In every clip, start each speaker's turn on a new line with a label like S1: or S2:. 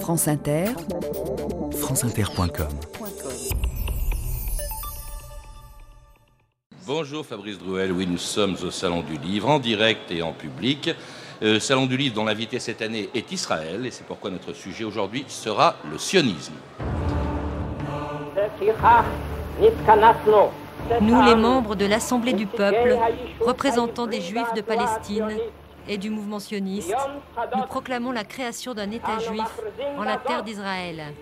S1: France Inter,
S2: franceinter.com.
S3: Bonjour Fabrice Drouel, oui nous sommes au Salon du Livre en direct et en public. Euh, Salon du Livre dont l'invité cette année est Israël et c'est pourquoi notre sujet aujourd'hui sera le sionisme.
S4: Nous, les membres de l'Assemblée du peuple, représentants des Juifs de Palestine et du mouvement sioniste, nous proclamons la création d'un État juif en la terre d'Israël.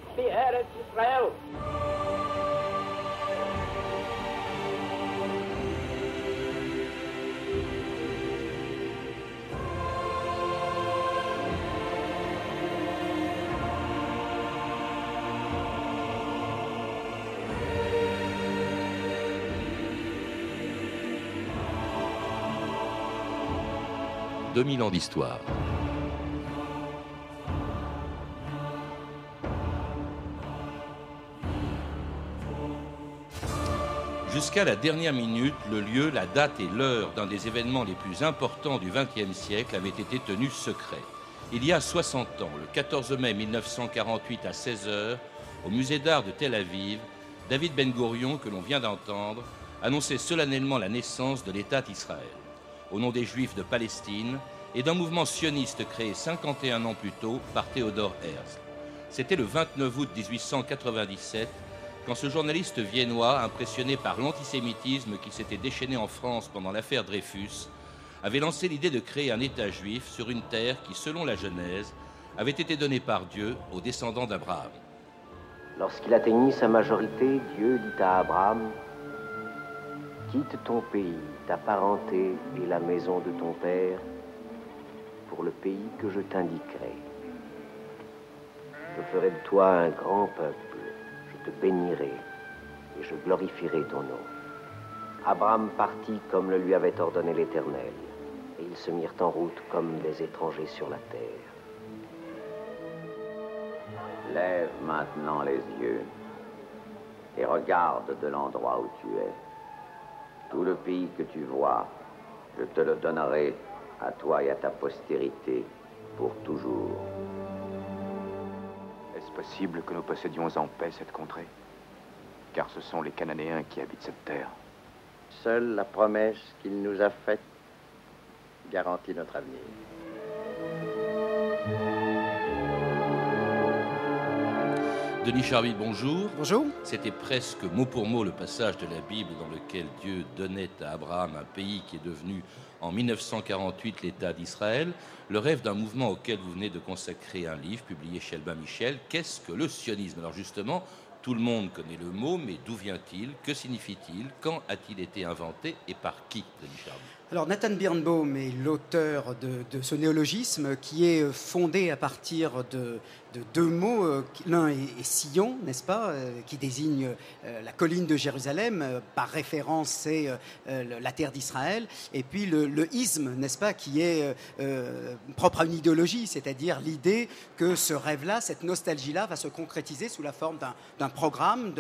S3: 2000 ans d'histoire. Jusqu'à la dernière minute, le lieu, la date et l'heure d'un des événements les plus importants du XXe siècle avaient été tenus secrets. Il y a 60 ans, le 14 mai 1948 à 16h, au musée d'art de Tel Aviv, David Ben Gourion, que l'on vient d'entendre, annonçait solennellement la naissance de l'État d'Israël au nom des Juifs de Palestine et d'un mouvement sioniste créé 51 ans plus tôt par Théodore Herzl. C'était le 29 août 1897 quand ce journaliste viennois, impressionné par l'antisémitisme qui s'était déchaîné en France pendant l'affaire Dreyfus, avait lancé l'idée de créer un État juif sur une terre qui, selon la Genèse, avait été donnée par Dieu aux descendants d'Abraham.
S5: Lorsqu'il atteignit sa majorité, Dieu dit à Abraham, Quitte ton pays, ta parenté et la maison de ton père pour le pays que je t'indiquerai. Je ferai de toi un grand peuple, je te bénirai et je glorifierai ton nom. Abraham partit comme le lui avait ordonné l'Éternel, et ils se mirent en route comme des étrangers sur la terre. Lève maintenant les yeux et regarde de l'endroit où tu es. Tout le pays que tu vois, je te le donnerai à toi et à ta postérité pour toujours.
S6: Est-ce possible que nous possédions en paix cette contrée? Car ce sont les Cananéens qui habitent cette terre.
S5: Seule la promesse qu'il nous a faite garantit notre avenir.
S3: Denis Charville, bonjour.
S7: Bonjour.
S3: C'était presque mot pour mot le passage de la Bible dans lequel Dieu donnait à Abraham un pays qui est devenu en 1948 l'État d'Israël. Le rêve d'un mouvement auquel vous venez de consacrer un livre publié chez Albin Michel. Qu'est-ce que le sionisme? Alors justement, tout le monde connaît le mot, mais d'où vient-il? Que signifie-t-il? Quand a-t-il été inventé? Et par qui, Denis Charville?
S7: Alors Nathan Birnbaum est l'auteur de, ce néologisme qui est fondé à partir de, deux mots. Euh, l'un est, Sion, n'est-ce pas, euh, qui désigne euh, la colline de Jérusalem. Par référence, c'est la terre d'Israël. Et puis le, isme, n'est-ce pas, qui est propre à une idéologie, c'est-à-dire l'idée que ce rêve-là, cette nostalgie-là, va se concrétiser sous la forme d'un programme,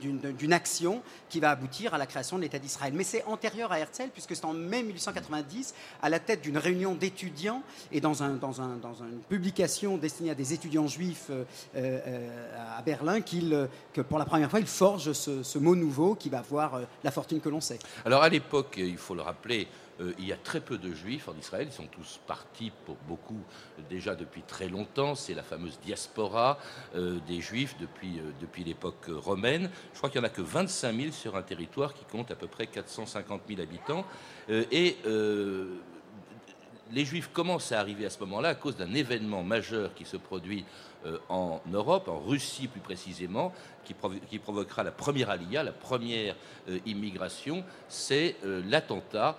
S7: d'une action qui va aboutir à la création de l'État d'Israël. Mais c'est antérieur à Herzl, puisque c'est en mai 1890, à la tête d'une réunion d'étudiants et dans, un, dans, un, dans, une publication destinée à des étudiants juifs euh, euh, à Berlin, qu'il, que pour la première fois, il forge ce, mot nouveau qui va avoir euh, la fortune que l'on sait.
S3: Alors à l'époque, il faut le rappeler, il y a très peu de juifs en Israël, ils sont tous partis pour beaucoup déjà depuis très longtemps, c'est la fameuse diaspora des juifs depuis, depuis l'époque romaine. Je crois qu'il n'y en a que 25 000 sur un territoire qui compte à peu près 450 000 habitants. Euh, et euh, les Juifs commencent à arriver à ce moment-là à cause d'un événement majeur qui se produit euh, en Europe, en Russie plus précisément, qui, provoquera la première alia, la première euh, immigration, c'est euh, l'attentat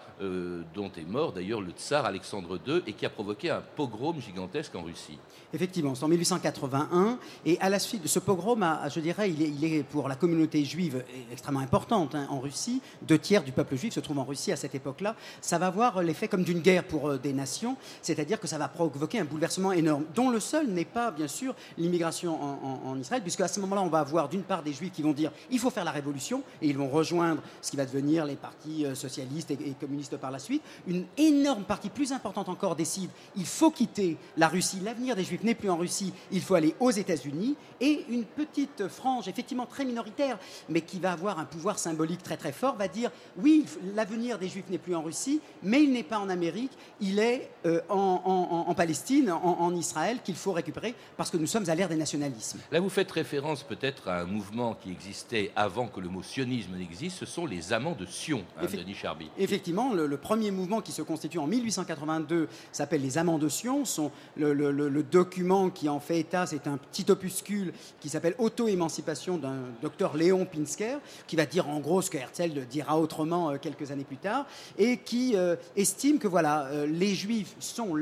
S3: dont est mort d'ailleurs le tsar Alexandre II et qui a provoqué un pogrom gigantesque en Russie.
S7: Effectivement, c'est en 1881 et à la suite de ce pogrom, je dirais, il est, pour la communauté juive extrêmement importante hein, en Russie. Deux tiers du peuple juif se trouve en Russie à cette époque-là. Ça va avoir l'effet comme d'une guerre pour des nations, c'est-à-dire que ça va provoquer un bouleversement énorme, dont le seul n'est pas, bien sûr, l'immigration en, Israël, puisque à ce moment-là, on va avoir d'une part des juifs qui vont dire il faut faire la révolution, et ils vont rejoindre ce qui va devenir les partis euh, socialistes et, communistes par la suite. Une énorme partie, plus importante encore, décide il faut quitter la Russie, l'avenir des juifs n'est plus en Russie, il faut aller aux États-Unis, et une petite frange, effectivement très minoritaire, mais qui va avoir un pouvoir symbolique très très fort, va dire oui, l'avenir des juifs n'est plus en Russie, mais il n'est pas en Amérique, il est euh, en, Palestine, en, Israël, qu'il faut récupérer, parce que nous sommes à l'ère des nationalismes.
S3: Là, vous faites référence peut-être à mouvement qui existait avant que le mot sionisme n'existe, ce sont les amants de Sion, hein, Denis Charby.
S7: Effectivement, le, premier mouvement qui se constitue en 1882 s'appelle les amants de Sion. Son, le, document qui en fait état, c'est un petit opuscule qui s'appelle Auto-émancipation d'un docteur Léon Pinsker, qui va dire en gros ce que Herzl dira autrement euh, quelques années plus tard, et qui euh, estime que voilà, euh, les juifs sont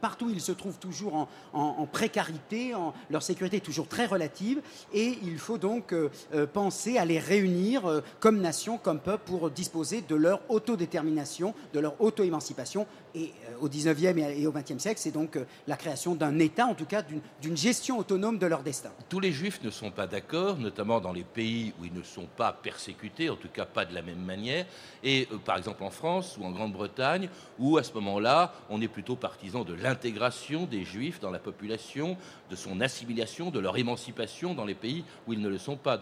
S7: partout, ils se trouvent toujours en, précarité, leur sécurité est toujours très relative, et il faut donc penser à les réunir comme nation, comme peuple, pour disposer de leur autodétermination, de leur auto-émancipation et euh, au 19e et au 20e siècle, c'est donc euh, la création d'un État, en tout cas d'une gestion autonome de leur destin.
S3: Tous les juifs ne sont pas d'accord, notamment dans les pays où ils ne sont pas persécutés, en tout cas pas de la même manière. Et euh, par exemple en France ou en Grande-Bretagne, où à ce moment-là, on est plutôt partisan de l'intégration des juifs dans la population, de son assimilation, de leur émancipation dans les pays où ils ne sont pas.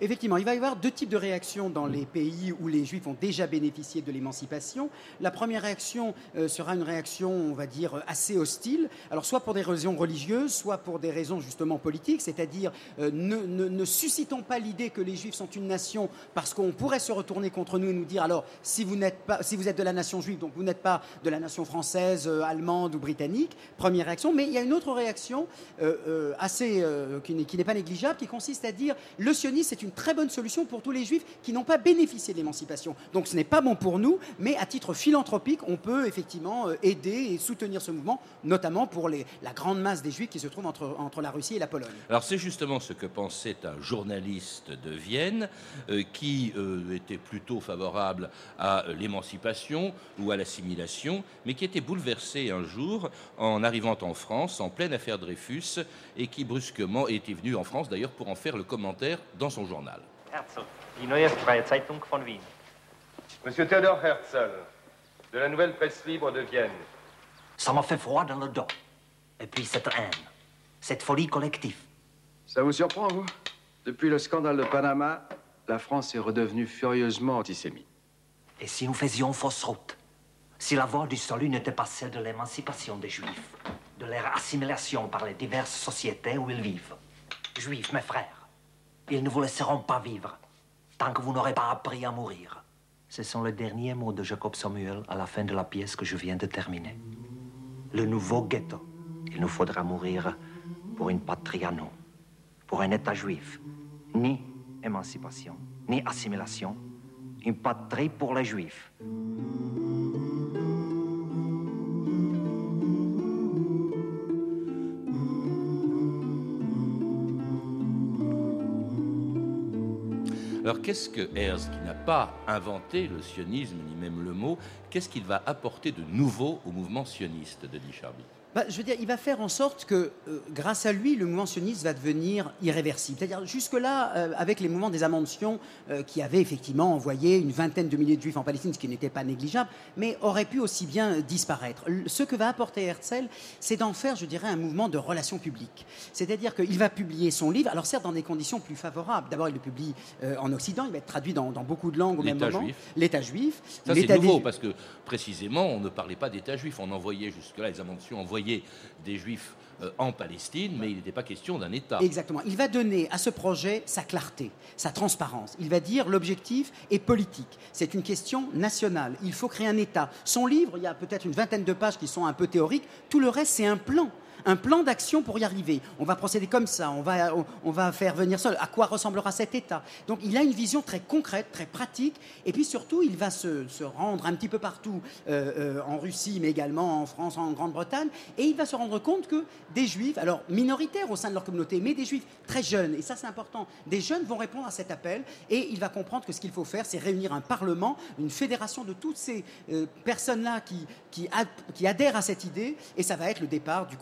S7: Effectivement, il va y avoir deux types de réactions dans les pays où les juifs ont déjà bénéficié de l'émancipation. La première réaction, euh, sera une réaction, on va dire, assez hostile. Alors, soit pour des raisons religieuses, soit pour des raisons justement politiques, c'est-à-dire euh, ne, suscitons pas l'idée que les Juifs sont une nation parce qu'on pourrait se retourner contre nous et nous dire alors, si vous, n'êtes pas, si vous êtes de la nation juive, donc vous n'êtes pas de la nation française, euh, allemande ou britannique, première réaction. Mais il y a une autre réaction qui n'est pas négligeable, qui consiste à dire le sionisme, c'est une très bonne solution pour tous les Juifs qui n'ont pas bénéficié de l'émancipation. Donc, ce n'est pas bon pour nous, mais à titre philanthropique, on peut effectivement euh, aider et soutenir ce mouvement, notamment pour les, la grande masse des Juifs qui se trouvent entre, la Russie et la Pologne.
S3: Alors c'est justement ce que pensait un journaliste de Vienne euh, qui euh, était plutôt favorable à l'émancipation ou à l'assimilation, mais qui était bouleversé un jour en arrivant en France en pleine affaire Dreyfus et qui brusquement était venu en France d'ailleurs pour en faire le commentaire dans son journal.
S1: Herzl, die Neue Freie Zeitung von Wien.
S8: Monsieur Theodor Herzl, de la nouvelle presse libre de Vienne.
S9: Ça m'a fait froid dans le dos. Et puis cette haine, cette folie collective.
S10: Ça vous surprend, vous? Depuis le scandale de Panama, la France est redevenue furieusement antisémite.
S9: Et si nous faisions fausse route? Si la voie du salut n'était pas celle de l'émancipation des Juifs, de leur assimilation par les diverses sociétés où ils vivent Juifs, mes frères, ils ne vous laisseront pas vivre tant que vous n'aurez pas appris à mourir. Ce sont les derniers mots de Jacob Samuel à la fin de la pièce que je viens de terminer. Le nouveau ghetto. Il nous faudra mourir pour une patrie à nous, pour un État juif. Ni émancipation, ni assimilation. Une patrie pour les juifs.
S3: Alors qu'est-ce que Herzl, qui n'a pas inventé le sionisme ni même le mot, qu'est-ce qu'il va apporter de nouveau au mouvement sioniste de Charby?
S7: Bah, je veux dire, il va faire en sorte que, euh, grâce à lui, le mouvement sioniste va devenir irréversible. C'est-à-dire, jusque-là, euh, avec les mouvements des amendes euh, qui avaient effectivement envoyé une vingtaine de milliers de juifs en Palestine, ce qui n'était pas négligeable, mais aurait pu aussi bien disparaître. Ce que va apporter Herzl, c'est d'en faire, je dirais, un mouvement de relations publiques. C'est-à-dire qu'il va publier son livre, alors certes dans des conditions plus favorables. D'abord, il le publie en Occident, il va être traduit dans, beaucoup de langues au même moment. L'État juif.
S3: Ça, c'est nouveau, parce que précisément, on ne parlait pas d'État juif. On envoyait jusque-là, les amendes envoyaient des Juifs euh, en Palestine, mais il n'était pas question d'un État.
S7: Exactement. Il va donner à ce projet sa clarté, sa transparence. Il va dire l'objectif est politique. C'est une question nationale. Il faut créer un État. Son livre, il y a peut-être une vingtaine de pages qui sont un peu théoriques. Tout le reste, c'est un plan un plan d'action pour y arriver. On va procéder comme ça, on va, on, va faire venir seul. À quoi ressemblera cet État? Donc il a une vision très concrète, très pratique, et puis surtout, il va se, rendre un petit peu partout euh, euh, en Russie, mais également en France, en Grande-Bretagne, et il va se rendre compte que des juifs, alors minoritaires au sein de leur communauté, mais des juifs très jeunes, et ça c'est important, des jeunes vont répondre à cet appel, et il va comprendre que ce qu'il faut faire, c'est réunir un parlement, une fédération de toutes ces euh, personnes-là qui, qui, qui, adhèrent à cette idée, et ça va être le départ du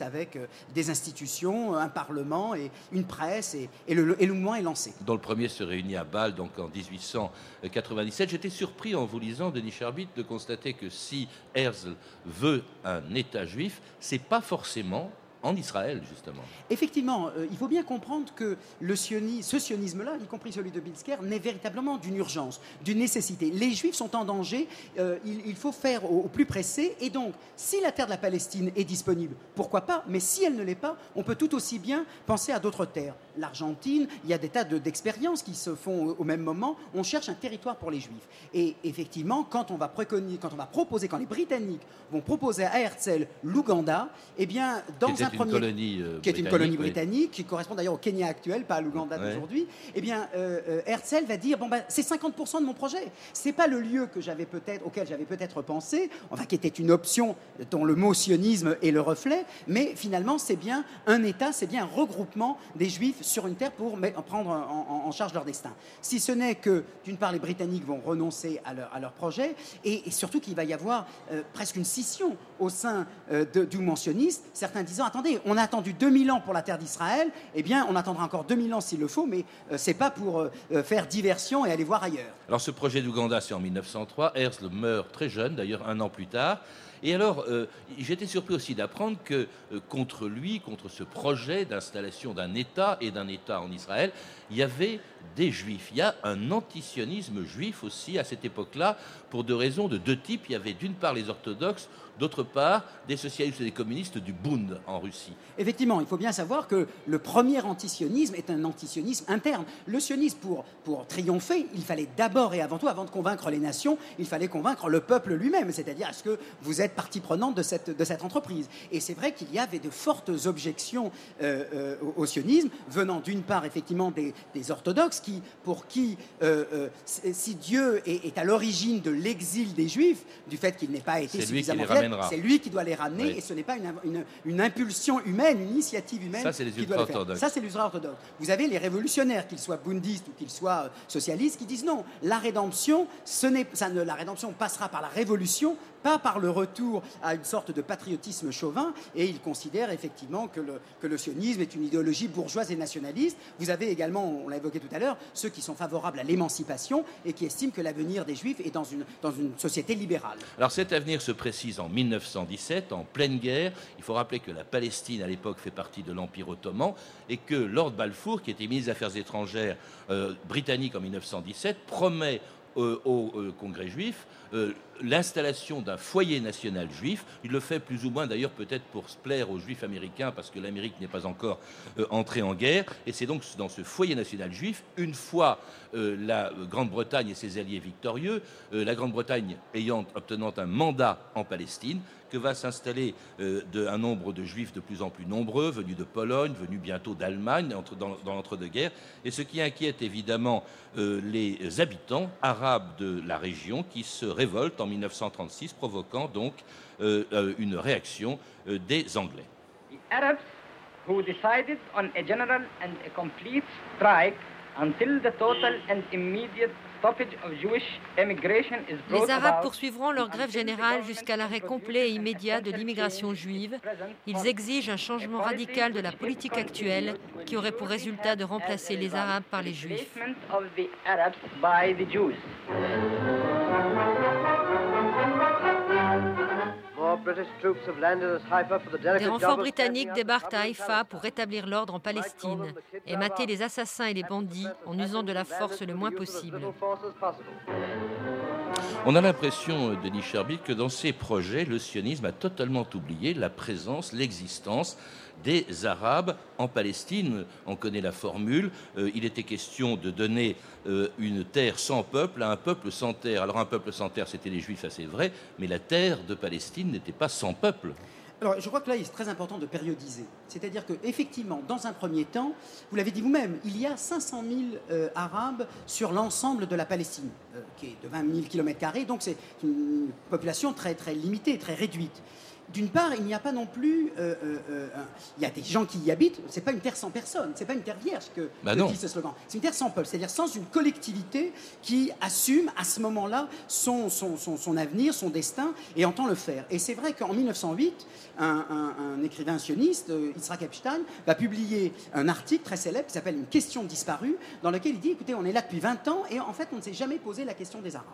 S7: avec des institutions, un parlement et une presse, et, le, et le mouvement est lancé.
S3: Dans le premier se réunit à Bâle, donc en 1897. J'étais surpris en vous lisant, Denis Charbit, de constater que si Herzl veut un État juif, c'est pas forcément en Israël, justement.
S7: Effectivement, euh, il faut bien comprendre que le ce sionisme-là, y compris celui de Bilsker, naît véritablement d'une urgence, d'une nécessité. Les Juifs sont en danger, euh, il, faut faire au, plus pressé, et donc, si la terre de la Palestine est disponible, pourquoi pas, mais si elle ne l'est pas, on peut tout aussi bien penser à d'autres terres. L'Argentine, il y a des tas d'expériences qui se font au, même moment, on cherche un territoire pour les Juifs. Et effectivement, quand on va, préconiser, quand on va proposer, quand les Britanniques vont proposer à Herzl l'Ouganda, eh bien, dans un
S3: colonie
S7: euh, qui est une colonie britannique, qui correspond d'ailleurs au Kenya actuel, pas à l'Ouganda d'aujourd'hui, eh bien, euh, euh, Herzl va dire bon ben, c'est 50% de mon projet. C'est pas le lieu que j'avais peut-être, auquel j'avais peut-être pensé, enfin qui était une option dont le mot sionisme est le reflet, mais finalement c'est bien un État, c'est bien un regroupement des Juifs sur une terre pour prendre en, charge leur destin. Si ce n'est que d'une part les Britanniques vont renoncer à leur, à leur projet et, surtout qu'il va y avoir presque une scission au sein du mentionnisme, certains disant attendez on a attendu 2000 ans pour la terre d'Israël, eh bien, on attendra encore 2000 ans s'il le faut, mais ce euh, c'est pas pour euh, euh, faire diversion et aller voir ailleurs.
S3: Alors, ce projet d'Ouganda, c'est en 1903. Herzl meurt très jeune, d'ailleurs un an plus tard. Et alors, j'étais surpris aussi d'apprendre que contre lui, contre ce projet d'installation d'un État et d'un État en Israël, il y avait des juifs. Il y a un antisionisme juif aussi à cette époque-là, pour deux raisons, de deux types. Il y avait d'une part les orthodoxes, d'autre part des socialistes et des communistes du Bund en Russie.
S7: Effectivement, il faut bien savoir que le premier antisionisme est un antisionisme interne. Le sionisme, pour, pour triompher, il fallait d'abord et avant tout, avant de convaincre les nations, il fallait convaincre le peuple lui-même, c'est-à-dire est-ce que vous êtes partie prenante de cette, de cette entreprise Et c'est vrai qu'il y avait de fortes objections euh, euh, au, sionisme, venant d'une part effectivement des, orthodoxes, qui, pour qui, euh, si Dieu est, à l'origine de l'exil des Juifs, du fait qu'il n'ait pas été suffisamment c'est lui qui doit les ramener et ce n'est pas une, impulsion humaine, une initiative humaine.
S3: Ça, c'est les ultra-orthodoxes.
S7: Ça, c'est les ultra-orthodoxes. Vous avez les révolutionnaires, qu'ils soient bundistes ou qu'ils soient euh, socialistes, qui disent non, la rédemption, ce n'est, ça ne, la rédemption passera par la révolution, pas par le retour à une sorte de patriotisme chauvin, et il considère effectivement que le, sionisme est une idéologie bourgeoise et nationaliste. Vous avez également, on l'a évoqué tout à l'heure, ceux qui sont favorables à l'émancipation et qui estiment que l'avenir des Juifs est dans une, dans une société libérale.
S3: Alors cet avenir se précise en 1917, en pleine guerre. Il faut rappeler que la Palestine, à l'époque, fait partie de l'Empire ottoman et que Lord Balfour, qui était ministre des Affaires étrangères euh, britannique en 1917, promet euh, au euh, Congrès juif euh, l'installation d'un foyer national juif. Il le fait plus ou moins d'ailleurs peut-être pour se plaire aux juifs américains parce que l'Amérique n'est pas encore entrée en guerre. Et c'est donc dans ce foyer national juif, une fois la Grande-Bretagne et ses alliés victorieux, la Grande-Bretagne ayant obtenant un mandat en Palestine, que va s'installer un nombre de juifs de plus en plus nombreux, venus de Pologne, venus bientôt d'Allemagne dans, dans l'entre-deux-guerres. Et ce qui inquiète évidemment les habitants arabes de la région qui se révolte en 1936, provoquant donc euh, euh, une réaction euh, des Anglais.
S11: The Arabs who decided on a general and a complete strike until the total and immediate
S4: les Arabes poursuivront leur grève générale jusqu'à l'arrêt complet et immédiat de l'immigration juive. Ils exigent un changement radical de la politique actuelle qui aurait pour résultat de remplacer les Arabes par les Juifs. Des renforts britanniques débarquent à Haïfa pour rétablir l'ordre en Palestine et mater les assassins et les bandits en usant de la force le moins possible.
S3: On a l'impression, Denis Cherbit, que dans ces projets, le sionisme a totalement oublié la présence, l'existence des Arabes en Palestine. On connaît la formule. Euh, il était question de donner euh, une terre sans peuple à un peuple sans terre. Alors un peuple sans terre, c'était les Juifs, c'est vrai, mais la terre de Palestine n'était pas sans peuple.
S7: Alors, je crois que là, il est très important de périodiser. C'est-à-dire qu'effectivement, dans un premier temps, vous l'avez dit vous-même, il y a 500 000 euh, Arabes sur l'ensemble de la Palestine, qui est de 20 000 km, donc c'est une population très, très limitée, très réduite. D'une part, il n'y a pas non plus. Euh, euh, euh, il y a des gens qui y habitent. C'est pas une terre sans personne. C'est pas une terre vierge que,
S3: Bah
S7: dit ce slogan. C'est une terre sans peuple. C'est-à-dire sans une collectivité qui assume à ce moment-là son, son, son, son avenir, son destin et entend le faire. Et c'est vrai qu'en 1908, un, un- un écrivain sioniste, Yitzhak Epstein, va publier un article très célèbre qui s'appelle Une question disparue, dans lequel il dit écoutez, on est là depuis 20 ans et en fait, on ne s'est jamais posé la question des Arabes.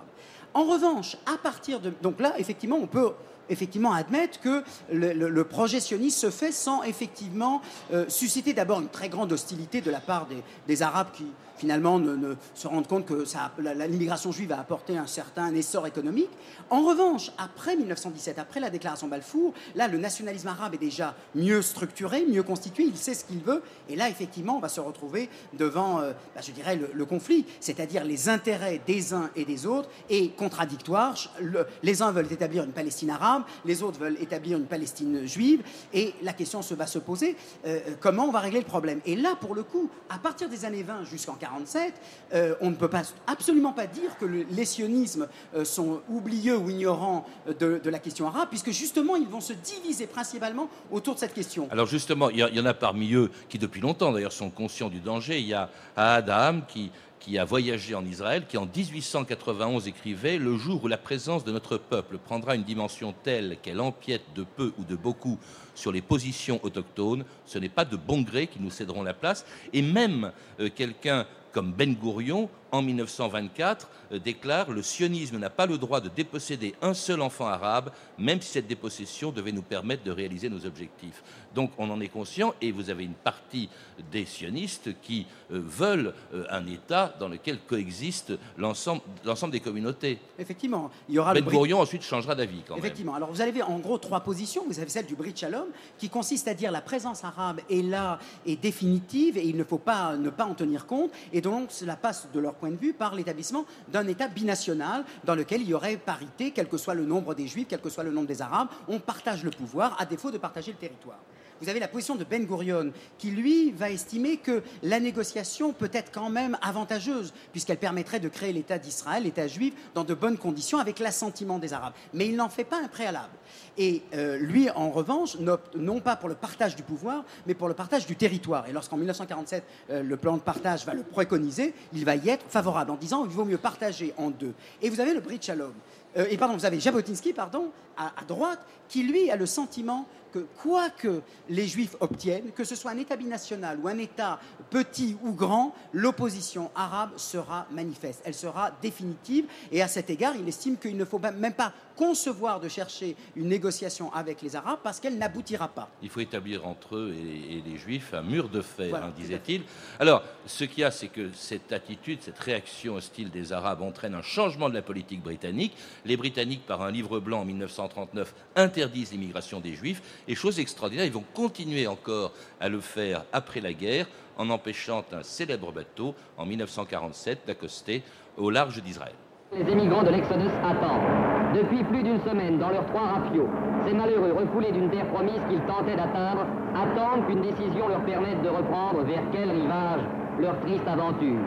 S7: En revanche, à partir de. Donc là, effectivement, on peut effectivement admettre que le, projet sioniste se fait sans effectivement euh, susciter d'abord une très grande hostilité de la part des, Arabes qui finalement ne, se rendent compte que l'immigration juive a apporté un certain essor économique. En revanche, après 1917, après la déclaration Balfour, là, le nationalisme arabe est déjà mieux structuré, mieux constitué, il sait ce qu'il veut, et là, effectivement, on va se retrouver devant, euh, bah, je dirais, le, conflit, c'est-à-dire les intérêts des uns et des autres, et contradictoires. Le- les uns veulent établir une Palestine arabe, les autres veulent établir une Palestine juive, et la question se va se poser, euh, comment on va régler le problème Et là, pour le coup, à partir des années 20 jusqu'en 47, euh, on ne peut pas, absolument pas dire que le- les sionismes euh, sont oublieux ou ignorants euh, de, la question arabe, puisque justement, ils vont se diviser principalement autour de cette question.
S3: Alors justement, il y, y en a parmi eux qui depuis longtemps d'ailleurs sont conscients du danger. Il y a Adam qui, qui a voyagé en Israël, qui en 1891 écrivait Le jour où la présence de notre peuple prendra une dimension telle qu'elle empiète de peu ou de beaucoup sur les positions autochtones, ce n'est pas de bon gré qui nous céderont la place. Et même euh, quelqu'un comme Ben Gourion, en 1924, euh, déclare Le sionisme n'a pas le droit de déposséder un seul enfant arabe, même si cette dépossession devait nous permettre de réaliser nos objectifs. Donc on en est conscient, et vous avez une partie des sionistes qui euh, veulent euh, un État dans lequel coexiste l'ensemble des communautés.
S7: Effectivement, il y aura le
S3: Ben
S7: Brit-
S3: Gourion ensuite changera d'avis quand même.
S7: Effectivement. Alors vous avez en gros trois positions. Vous avez celle du Brit Shalom, qui consiste à dire la présence arabe est là, est définitive, et il ne faut pas ne pas en tenir compte. Et donc cela passe, de leur point de vue, par l'établissement d'un État binational dans lequel il y aurait parité, quel que soit le nombre des Juifs, quel que soit le nombre des Arabes. On partage le pouvoir, à défaut de partager le territoire. Vous avez la position de Ben Gurion, qui lui va estimer que la négociation peut être quand même avantageuse, puisqu'elle permettrait de créer l'État d'Israël, l'État juif, dans de bonnes conditions, avec l'assentiment des Arabes. Mais il n'en fait pas un préalable. Et euh, lui, en revanche, n'opte non pas pour le partage du pouvoir, mais pour le partage du territoire. Et lorsqu'en 1947, euh, le plan de partage va le préconiser, il va y être favorable, en disant qu'il vaut mieux partager en deux. Et vous avez le Brit Shalom. Euh, et pardon, vous avez Jabotinsky, pardon, à droite, qui lui a le sentiment que quoi que les Juifs obtiennent, que ce soit un État binational ou un État petit ou grand, l'opposition arabe sera manifeste, elle sera définitive. Et à cet égard, il estime qu'il ne faut même pas concevoir de chercher une négociation avec les Arabes parce qu'elle n'aboutira pas.
S3: Il faut établir entre eux et, et les Juifs un mur de fer,
S7: Voilà,
S3: hein, disait-il. Alors, ce qu'il y a, c'est que cette attitude, cette réaction hostile des Arabes entraîne un changement de la politique britannique. Les Britanniques, par un livre blanc en 1939, interdisent l'immigration des Juifs. Et chose extraordinaire, ils vont continuer encore à le faire après la guerre en empêchant un célèbre bateau en 1947 d'accoster au large d'Israël.
S12: Les émigrants de l'Exodus attendent. Depuis plus d'une semaine, dans leurs trois rapiaux, ces malheureux refoulés d'une terre promise qu'ils tentaient d'atteindre attendent qu'une décision leur permette de reprendre vers quel rivage leur triste aventure.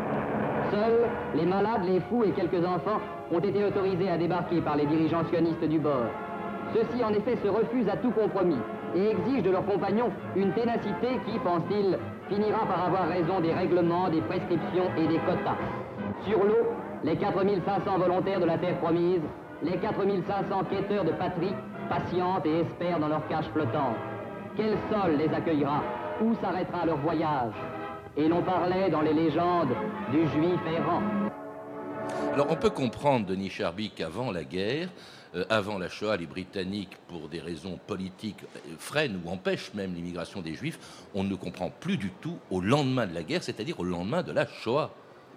S12: Seuls, les malades, les fous et quelques enfants ont été autorisés à débarquer par les dirigeants sionistes du bord. Ceux-ci, en effet, se refusent à tout compromis et exigent de leurs compagnons une ténacité qui, pense-t-il, finira par avoir raison des règlements, des prescriptions et des quotas. Sur l'eau, les 4500 volontaires de la terre promise, les 4500 quêteurs de patrie patientent et espèrent dans leur cage flottante. Quel sol les accueillera? Où s'arrêtera leur voyage? Et l'on parlait dans les légendes du juif errant.
S3: Alors on peut comprendre, Denis Charby, qu'avant la guerre, euh, avant la Shoah, les Britanniques, pour des raisons politiques, euh, freinent ou empêchent même l'immigration des Juifs. On ne comprend plus du tout au lendemain de la guerre, c'est-à-dire au lendemain de la Shoah.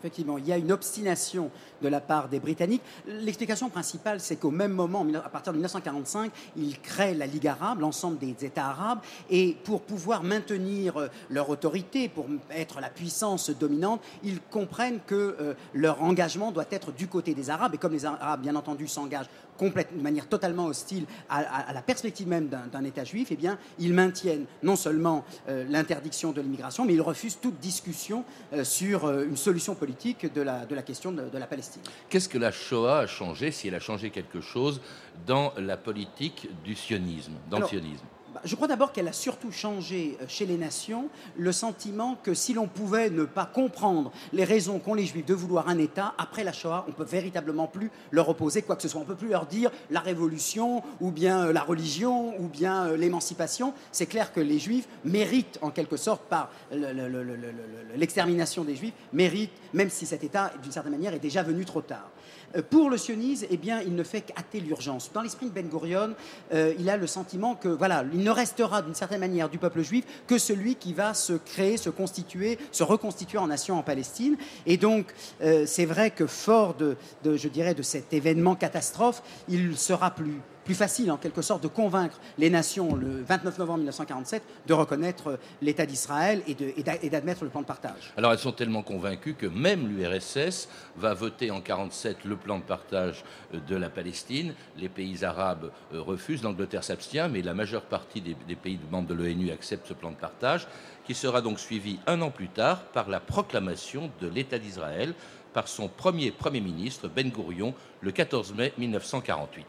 S7: Effectivement, il y a une obstination de la part des Britanniques. L'explication principale, c'est qu'au même moment, à partir de 1945, ils créent la Ligue arabe, l'ensemble des États arabes, et pour pouvoir maintenir euh, leur autorité, pour être la puissance dominante, ils comprennent que euh, leur engagement doit être du côté des Arabes, et comme les Arabes, bien entendu, s'engagent de manière totalement hostile à, la perspective même d'un État juif, eh bien, ils maintiennent non seulement euh, l'interdiction de l'immigration, mais ils refusent toute discussion euh, sur euh, une solution politique de la, de la question de, de la Palestine.
S3: Qu'est-ce que la Shoah a changé, si elle a changé quelque chose, dans la politique du sionisme, dans le sionisme?
S7: Je crois d'abord qu'elle a surtout changé euh, chez les nations le sentiment que si l'on pouvait ne pas comprendre les raisons qu'ont les Juifs de vouloir un État, après la Shoah, on peut véritablement plus leur opposer quoi que ce soit. On peut plus leur dire la révolution, ou bien euh, la religion, ou bien euh, l'émancipation. C'est clair que les Juifs méritent, en quelque sorte, par l'extermination des Juifs, méritent, même si cet État, d'une certaine manière, est déjà venu trop tard. Euh, pour le sionisme, eh bien, il ne fait qu'hâter l'urgence. Dans l'esprit de Ben Gurion, euh, il a le sentiment que, voilà, il ne restera d'une certaine manière du peuple juif que celui qui va se créer, se constituer, se reconstituer en nation en Palestine. Et donc, euh, c'est vrai que fort de, je dirais, de cet événement catastrophe, il sera plus plus facile en quelque sorte de convaincre les nations le 29 novembre 1947 de reconnaître l'État d'Israël et d'admettre le plan de partage.
S3: Alors elles sont tellement convaincues que même l'URSS va voter en 1947 le plan de partage euh, de la Palestine. Les pays arabes euh, refusent, l'Angleterre s'abstient, mais la majeure partie des, des pays membres de l'ONU acceptent ce plan de partage, qui sera donc suivi un an plus tard par la proclamation de l'État d'Israël par son premier Premier ministre, Ben Gourion, le 14 mai 1948.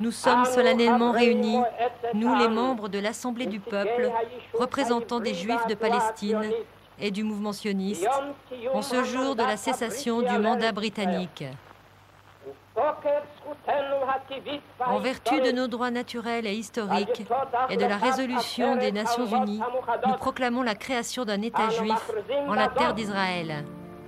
S4: Nous sommes solennellement réunis, nous les membres de l'Assemblée du peuple, représentants des Juifs de Palestine et du mouvement sioniste, en ce jour de la cessation du mandat britannique. En vertu de nos droits naturels et historiques et de la résolution des Nations Unies, nous proclamons la création d'un État juif en la terre d'Israël.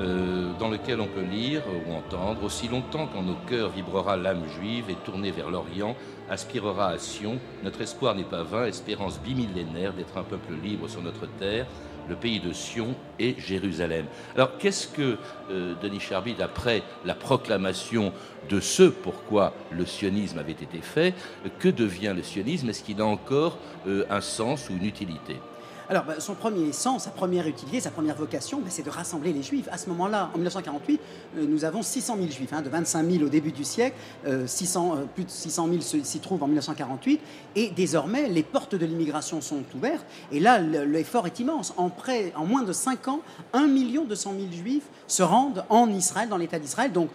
S3: Euh, dans lequel on peut lire ou entendre Aussi longtemps qu'en nos cœurs vibrera l'âme juive et tournée vers l'Orient, aspirera à Sion, notre espoir n'est pas vain, espérance bimillénaire d'être un peuple libre sur notre terre, le pays de Sion et Jérusalem. Alors qu'est-ce que euh, Denis Charbit, après la proclamation de ce pourquoi le sionisme avait été fait, que devient le sionisme? Est-ce qu'il a encore euh, un sens ou une utilité?
S7: Alors, bah, son premier sens, sa première utilité, sa première vocation, bah, c'est de rassembler les Juifs. À ce moment-là, en 1948, euh, nous avons 600 000 Juifs, hein, de 25 000 au début du siècle, 600, euh, euh, plus de 600 000 s'y trouvent en 1948, et désormais, les portes de l'immigration sont ouvertes, et là, l'effort est immense. En, près, en moins de 5 ans, 1 200 000 Juifs se rendent en Israël, dans l'État d'Israël, donc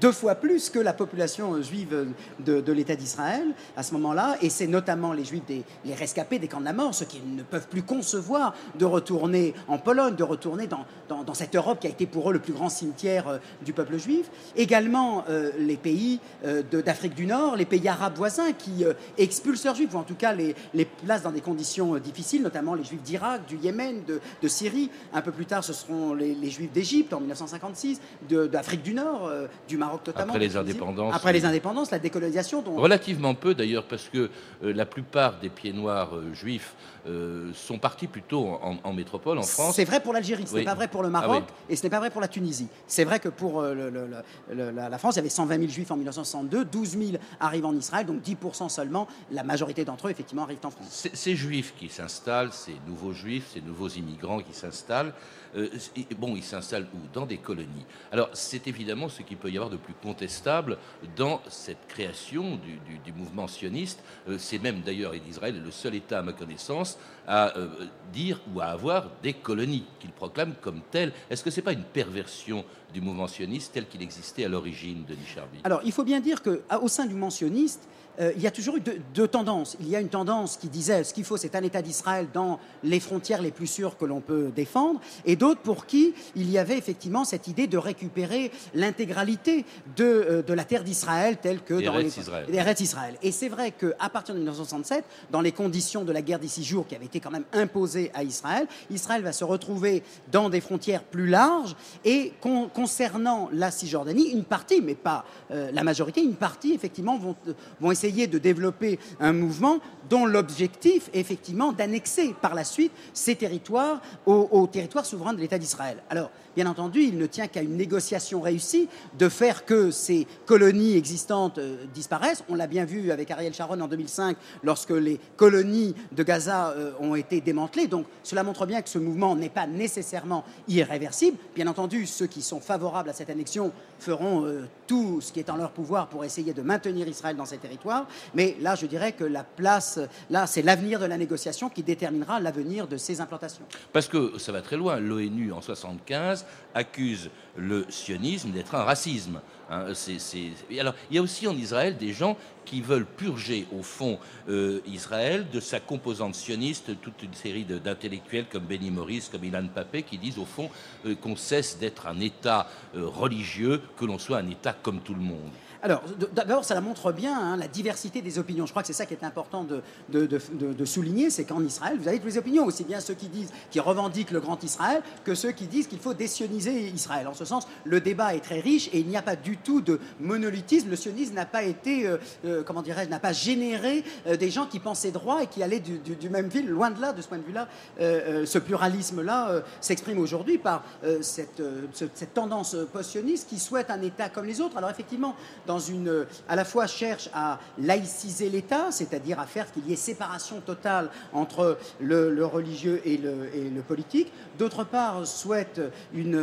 S7: deux fois plus que la population juive de, l'État d'Israël à ce moment-là, et c'est notamment les Juifs, des, les rescapés des camps de la mort, ceux qui ne peuvent plus concevoir de retourner en Pologne, de retourner dans, dans, cette Europe qui a été pour eux le plus grand cimetière euh, du peuple juif. Également euh, les pays euh, d'Afrique du Nord, les pays arabes voisins qui expulsent leurs juifs, ou en tout cas les, les placent dans des conditions difficiles, notamment les juifs d'Irak, du Yémen, de, de, Syrie. Un peu plus tard, ce seront les, les juifs d'Égypte en 1956, d'Afrique du Nord, du Maroc notamment.
S3: Après les indépendances.
S7: Après les indépendances, la décolonisation. Dont...
S3: Relativement peu d'ailleurs, parce que la plupart des pieds noirs juifs sont partis plutôt en, métropole, en France.
S7: C'est vrai pour l'Algérie, ce n'est pas vrai pour le Maroc ah et ce n'est pas vrai pour la Tunisie. C'est vrai que pour euh, la, France, il y avait 120 000 juifs en 1962, 12 000 arrivent en Israël, donc 10% seulement, la majorité d'entre eux, effectivement, arrivent en France.
S3: Ces juifs qui s'installent, ces nouveaux juifs, ces nouveaux immigrants qui s'installent, euh, bon, ils s'installent où? Dans des colonies. Alors, c'est évidemment ce qu'il peut y avoir de plus contestable dans cette création du, mouvement sioniste. Euh, c'est même d'ailleurs, Israël est le seul État, à ma connaissance, à dire ou à avoir des colonies qu'il proclame comme telles. Est-ce que ce n'est pas une perversion du mouvement sioniste tel qu'il existait à l'origine de Nicharbi
S7: Alors, il faut bien dire qu'au sein du sioniste, euh, il y a toujours eu deux, tendances. Il y a une tendance qui disait ce qu'il faut, c'est un État d'Israël dans les frontières les plus sûres que l'on peut défendre, et d'autres pour qui il y avait effectivement cette idée de récupérer l'intégralité de, euh, de, la terre d'Israël telle que
S3: dans
S7: les
S3: Israël.
S7: Israël. Et c'est vrai qu'à partir de 1967, dans les conditions de la guerre des six jours qui avait été quand même imposée à Israël, Israël va se retrouver dans des frontières plus larges. Et concernant la Cisjordanie, une partie, mais pas euh, la majorité, une partie effectivement vont, vont essayer de développer un mouvement dont l'objectif est effectivement d'annexer par la suite ces territoires au, au territoire souverain de l'État d'Israël. Bien entendu, il ne tient qu'à une négociation réussie de faire que ces colonies existantes euh, disparaissent. On l'a bien vu avec Ariel Sharon en 2005 lorsque les colonies de Gaza euh, ont été démantelées. Donc, cela montre bien que ce mouvement n'est pas nécessairement irréversible. Bien entendu, ceux qui sont favorables à cette annexion feront euh, tout ce qui est en leur pouvoir pour essayer de maintenir Israël dans ces territoires. Mais là, je dirais que la place, là, c'est l'avenir de la négociation qui déterminera l'avenir de ces implantations.
S3: Parce que ça va très loin. L'ONU, en 75, accuse le sionisme d'être un racisme. Hein. Il y a aussi en Israël des gens qui veulent purger, au fond, euh, Israël de sa composante sioniste, toute une série d'intellectuels comme Benny Morris, comme Ilan Papé, qui disent, au fond, euh, qu'on cesse d'être un État euh, religieux, que l'on soit un État comme tout le monde.
S7: Alors, d'abord, ça montre bien hein, la diversité des opinions. Je crois que c'est ça qui est important de, souligner, c'est qu'en Israël, vous avez toutes les opinions, aussi bien ceux qui disent, revendiquent le grand Israël, que ceux qui disent qu'il faut désioniser Israël. En ce sens, le débat est très riche et il n'y a pas du tout de monolithisme. Le sionisme n'a pas été, euh, euh, comment dirais-je, n'a pas généré euh, des gens qui pensaient droit et qui allaient du, même fil. Loin de là, de ce point de vue-là, ce pluralisme-là s'exprime aujourd'hui par cette, cette, tendance post-sioniste qui souhaite un État comme les autres. Alors effectivement, dans une, à la fois cherche à laïciser l'État, c'est-à-dire à faire qu'il y ait séparation totale entre le, religieux et le, politique. D'autre part, souhaite une,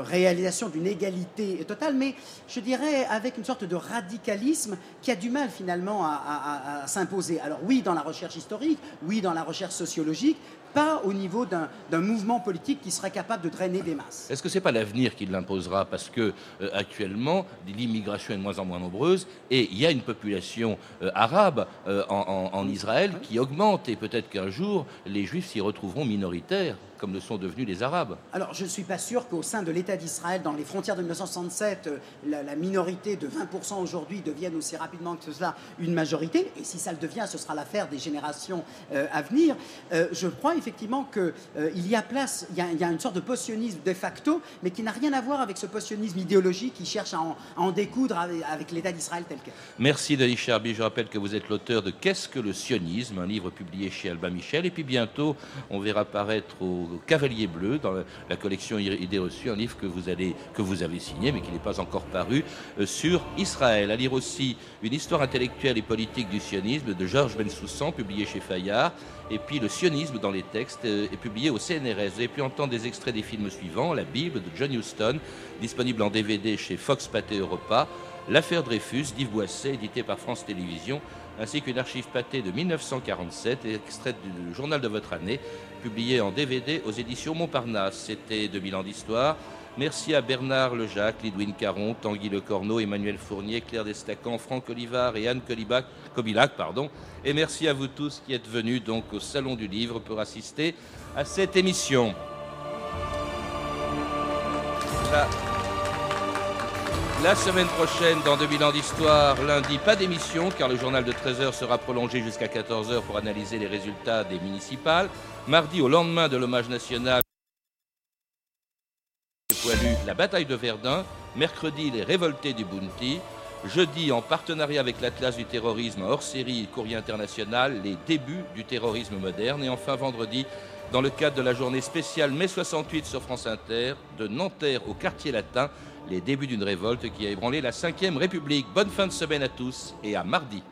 S7: réalisation d'une égalité totale, mais je dirais avec une sorte de radicalisme qui a du mal finalement à s'imposer. Alors oui, dans la recherche historique, oui, dans la recherche sociologique, pas au niveau d'un mouvement politique qui serait capable de drainer des masses.
S3: Est-ce que ce n'est pas l'avenir qui l'imposera? Parce que euh, actuellement, l'immigration est de moins en moins nombreuse et il y a une population euh, arabe euh, en, Israël qui augmente et peut-être qu'un jour, les Juifs s'y retrouveront minoritaires comme le sont devenus les Arabes.
S7: Alors, je ne suis pas sûr qu'au sein de l'État d'Israël, dans les frontières de 1967, euh, la, minorité de 20% aujourd'hui devienne aussi rapidement que cela une majorité. Et si ça le devient, ce sera l'affaire des générations euh, à venir. Euh, je crois effectivement qu'il y a place, il y a, une sorte de potionnisme de facto, mais qui n'a rien à voir avec ce potionnisme idéologique qui cherche à en, découdre avec, l'État d'Israël tel quel.
S3: Merci Denis Charby. Je rappelle que vous êtes l'auteur de Qu'est-ce que le sionisme, un livre publié chez Alba Michel. Et puis bientôt, on verra paraître au Cavalier Bleu dans la, collection Idées reçues, un livre que vous, que vous avez signé mais qui n'est pas encore paru euh, sur Israël. À lire aussi une histoire intellectuelle et politique du sionisme de Georges Bensoussan, publié chez Fayard, et puis le sionisme dans les textes euh, est publié au CNRS. Et puis entendre des extraits des films suivants La Bible de John Huston, disponible en DVD chez Fox Pathé Europa, L'affaire Dreyfus d'Yves Boisset, édité par France Télévisions, ainsi qu'une archive pâtée de 1947, extraite du journal de votre année, publié en DVD aux éditions Montparnasse. C'était 2000 ans d'histoire. Merci à Bernard Lejac, Lidwin Caron, Tanguy Lecorneau, Emmanuel Fournier, Claire Destacan, Franck Olivard et Anne Kobilac. Pardon. Et merci à vous tous qui êtes venus donc au Salon du Livre pour assister à cette émission. La semaine prochaine, dans 2000 ans d'histoire, lundi, pas d'émission, car le journal de 13h sera prolongé jusqu'à 14h pour analyser les résultats des municipales. Mardi, au lendemain de l'hommage national, la bataille de Verdun. Mercredi, les révoltés du Bounty. Jeudi, en partenariat avec l'Atlas du terrorisme hors série Courrier international, les débuts du terrorisme moderne. Et enfin, vendredi, dans le cadre de la journée spéciale mai 68 sur France Inter, de Nanterre au quartier latin, les débuts d'une révolte qui a ébranlé la Ve République. Bonne fin de semaine à tous et à mardi.